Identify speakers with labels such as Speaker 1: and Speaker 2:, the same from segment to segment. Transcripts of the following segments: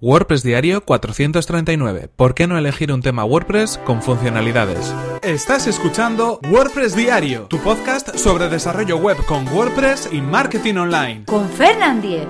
Speaker 1: WordPress Diario 439. ¿Por qué no elegir un tema WordPress con funcionalidades? Estás escuchando WordPress Diario, tu podcast sobre desarrollo web con WordPress y marketing online.
Speaker 2: Con Fernand Diez.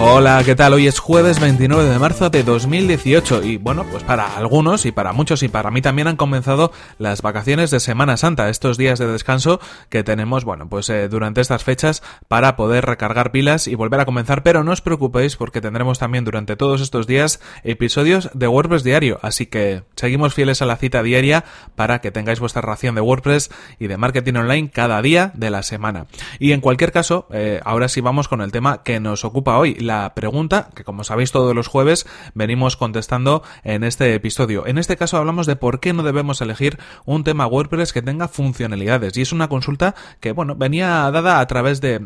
Speaker 1: Hola, ¿qué tal? Hoy es jueves 29 de marzo de 2018 y bueno, pues para algunos y para muchos y para mí también han comenzado las vacaciones de Semana Santa, estos días de descanso que tenemos, bueno, pues eh, durante estas fechas para poder recargar pilas y volver a comenzar, pero no os preocupéis porque tendremos también durante todos estos días episodios de WordPress diario, así que seguimos fieles a la cita diaria para que tengáis vuestra ración de WordPress y de marketing online cada día de la semana. Y en cualquier caso, eh, ahora sí vamos con el tema que nos ocupa hoy, la pregunta que como sabéis todos los jueves venimos contestando en este episodio. En este caso hablamos de por qué no debemos elegir un tema WordPress que tenga funcionalidades y es una consulta que bueno, venía dada a través de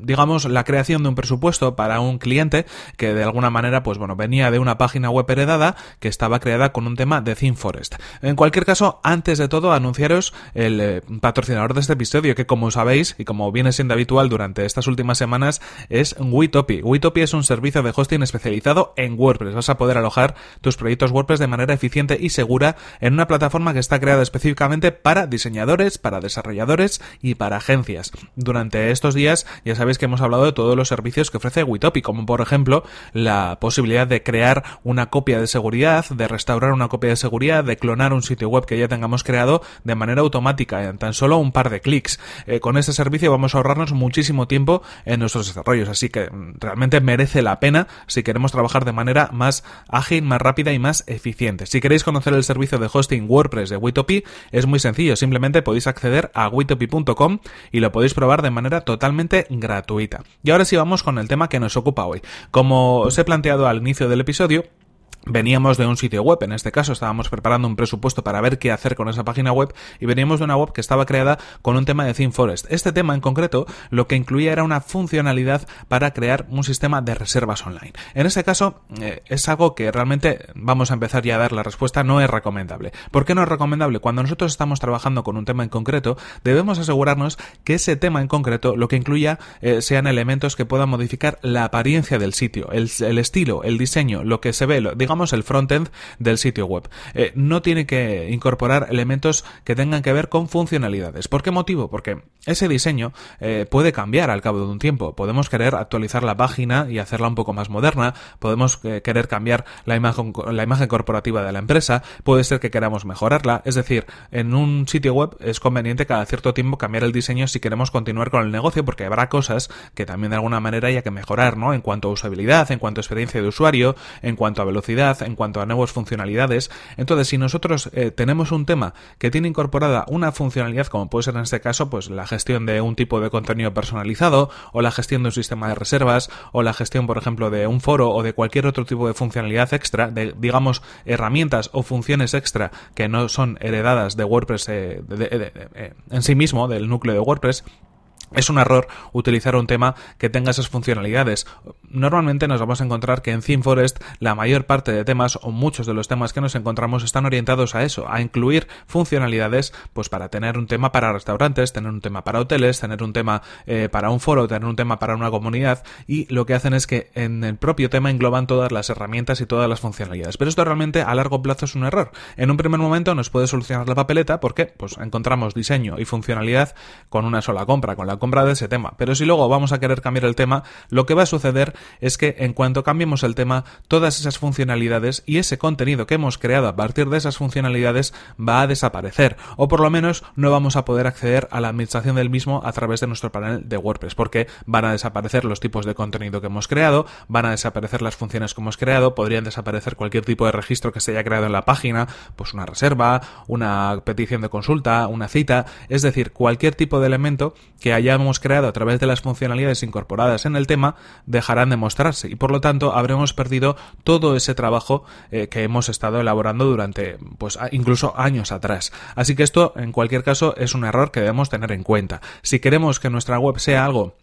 Speaker 1: digamos la creación de un presupuesto para un cliente que de alguna manera pues bueno, venía de una página web heredada que estaba creada con un tema de ThemeForest. En cualquier caso, antes de todo anunciaros el eh, patrocinador de este episodio que como sabéis y como viene siendo habitual durante estas últimas semanas es. Witopi es un servicio de hosting especializado en WordPress. Vas a poder alojar tus proyectos WordPress de manera eficiente y segura en una plataforma que está creada específicamente para diseñadores, para desarrolladores y para agencias. Durante estos días ya sabéis que hemos hablado de todos los servicios que ofrece Witopi, como por ejemplo la posibilidad de crear una copia de seguridad, de restaurar una copia de seguridad, de clonar un sitio web que ya tengamos creado de manera automática en tan solo un par de clics. Eh, con este servicio vamos a ahorrarnos muchísimo tiempo en nuestros desarrollos, así que mm, merece la pena si queremos trabajar de manera más ágil, más rápida y más eficiente. Si queréis conocer el servicio de hosting WordPress de Witopi, es muy sencillo, simplemente podéis acceder a witopi.com y lo podéis probar de manera totalmente gratuita. Y ahora sí vamos con el tema que nos ocupa hoy. Como os he planteado al inicio del episodio, Veníamos de un sitio web, en este caso estábamos preparando un presupuesto para ver qué hacer con esa página web y veníamos de una web que estaba creada con un tema de ThemeForest. Este tema en concreto lo que incluía era una funcionalidad para crear un sistema de reservas online. En este caso eh, es algo que realmente vamos a empezar ya a dar la respuesta, no es recomendable. ¿Por qué no es recomendable? Cuando nosotros estamos trabajando con un tema en concreto debemos asegurarnos que ese tema en concreto lo que incluya eh, sean elementos que puedan modificar la apariencia del sitio, el, estilo, el diseño, lo que se ve, digamos el frontend del sitio web. Eh, no tiene que incorporar elementos que tengan que ver con funcionalidades. ¿Por qué motivo? Porque ese diseño eh, puede cambiar al cabo de un tiempo. Podemos querer actualizar la página y hacerla un poco más moderna. Podemos eh, querer cambiar la imagen, la imagen corporativa de la empresa. Puede ser que queramos mejorarla. Es decir, en un sitio web es conveniente cada cierto tiempo cambiar el diseño si queremos continuar con el negocio porque habrá cosas que también de alguna manera haya que mejorar, ¿no? En cuanto a usabilidad, en cuanto a experiencia de usuario, en cuanto a velocidad en cuanto a nuevas funcionalidades. Entonces, si nosotros eh, tenemos un tema que tiene incorporada una funcionalidad, como puede ser en este caso, pues la gestión de un tipo de contenido personalizado, o la gestión de un sistema de reservas, o la gestión, por ejemplo, de un foro o de cualquier otro tipo de funcionalidad extra, de, digamos, herramientas o funciones extra que no son heredadas de WordPress eh, eh, en sí mismo, del núcleo de WordPress, es un error utilizar un tema que tenga esas funcionalidades. Normalmente nos vamos a encontrar que en ThemeForest la mayor parte de temas o muchos de los temas que nos encontramos están orientados a eso, a incluir funcionalidades pues para tener un tema para restaurantes, tener un tema para hoteles, tener un tema eh, para un foro, tener un tema para una comunidad y lo que hacen es que en el propio tema engloban todas las herramientas y todas las funcionalidades. Pero esto realmente a largo plazo es un error. En un primer momento nos puede solucionar la papeleta porque pues encontramos diseño y funcionalidad con una sola compra, con la compra de ese tema. Pero si luego vamos a querer cambiar el tema, lo que va a suceder es que en cuanto cambiemos el tema, todas esas funcionalidades y ese contenido que hemos creado a partir de esas funcionalidades va a desaparecer. O por lo menos no vamos a poder acceder a la administración del mismo a través de nuestro panel de WordPress, porque van a desaparecer los tipos de contenido que hemos creado, van a desaparecer las funciones que hemos creado, podrían desaparecer cualquier tipo de registro que se haya creado en la página, pues una reserva, una petición de consulta, una cita, es decir, cualquier tipo de elemento que haya hemos creado a través de las funcionalidades incorporadas en el tema dejarán de mostrarse y por lo tanto habremos perdido todo ese trabajo eh, que hemos estado elaborando durante pues incluso años atrás. Así que esto en cualquier caso es un error que debemos tener en cuenta. Si queremos que nuestra web sea algo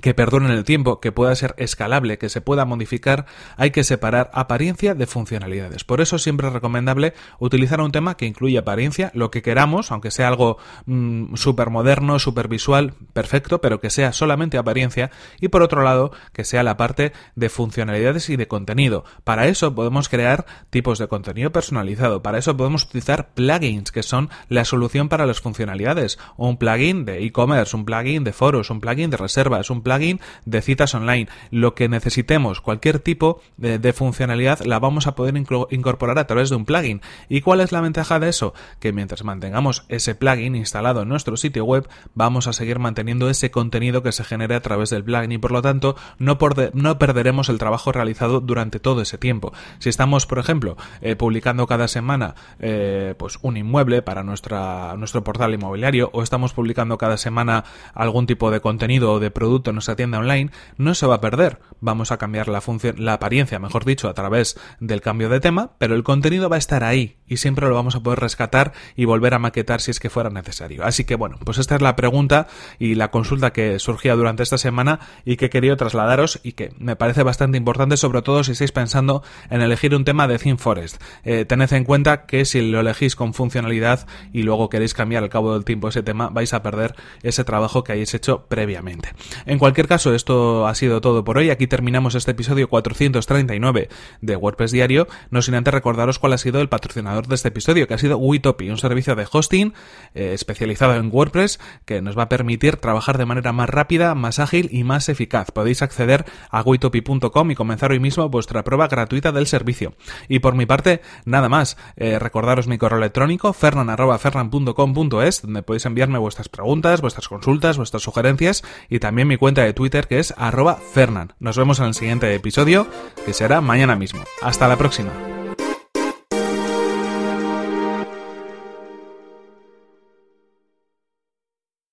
Speaker 1: que perdure en el tiempo, que pueda ser escalable, que se pueda modificar, hay que separar apariencia de funcionalidades. Por eso siempre es recomendable utilizar un tema que incluya apariencia, lo que queramos, aunque sea algo mm, súper moderno, súper visual, perfecto, pero que sea solamente apariencia, y por otro lado, que sea la parte de funcionalidades y de contenido. Para eso podemos crear tipos de contenido personalizado, para eso podemos utilizar plugins, que son la solución para las funcionalidades, un plugin de e-commerce, un plugin de foros, un plugin de reservas, un plugin de citas online, lo que necesitemos, cualquier tipo de, funcionalidad la vamos a poder incorporar a través de un plugin. ¿Y cuál es la ventaja de eso? Que mientras mantengamos ese plugin instalado en nuestro sitio web, vamos a seguir manteniendo ese contenido que se genere a través del plugin y por lo tanto no, no perderemos el trabajo realizado durante todo ese tiempo. Si estamos, por ejemplo, eh, publicando cada semana eh, pues un inmueble para nuestra, nuestro portal inmobiliario o estamos publicando cada semana algún tipo de contenido o de producto nuestra tienda online, no se va a perder. Vamos a cambiar la la apariencia, mejor dicho, a través del cambio de tema, pero el contenido va a estar ahí y siempre lo vamos a poder rescatar y volver a maquetar si es que fuera necesario. Así que bueno, pues esta es la pregunta y la consulta que surgía durante esta semana y que quería trasladaros y que me parece bastante importante, sobre todo si estáis pensando en elegir un tema de Theme Forest. Eh, tened en cuenta que si lo elegís con funcionalidad y luego queréis cambiar al cabo del tiempo ese tema, vais a perder ese trabajo que hayáis hecho previamente. En cualquier caso, esto ha sido todo por hoy. Aquí terminamos este episodio 439 de WordPress Diario. No sin antes recordaros cuál ha sido el patrocinador de este episodio, que ha sido Witopi, un servicio de hosting eh, especializado en WordPress que nos va a permitir trabajar de manera más rápida, más ágil y más eficaz. Podéis acceder a witopi.com y comenzar hoy mismo vuestra prueba gratuita del servicio. Y por mi parte, nada más. Eh, recordaros mi correo electrónico, fernan.fernan.com.es, donde podéis enviarme vuestras preguntas, vuestras consultas, vuestras sugerencias y también mi de Twitter que es arroba fernan. Nos vemos en el siguiente episodio, que será mañana mismo. Hasta la próxima.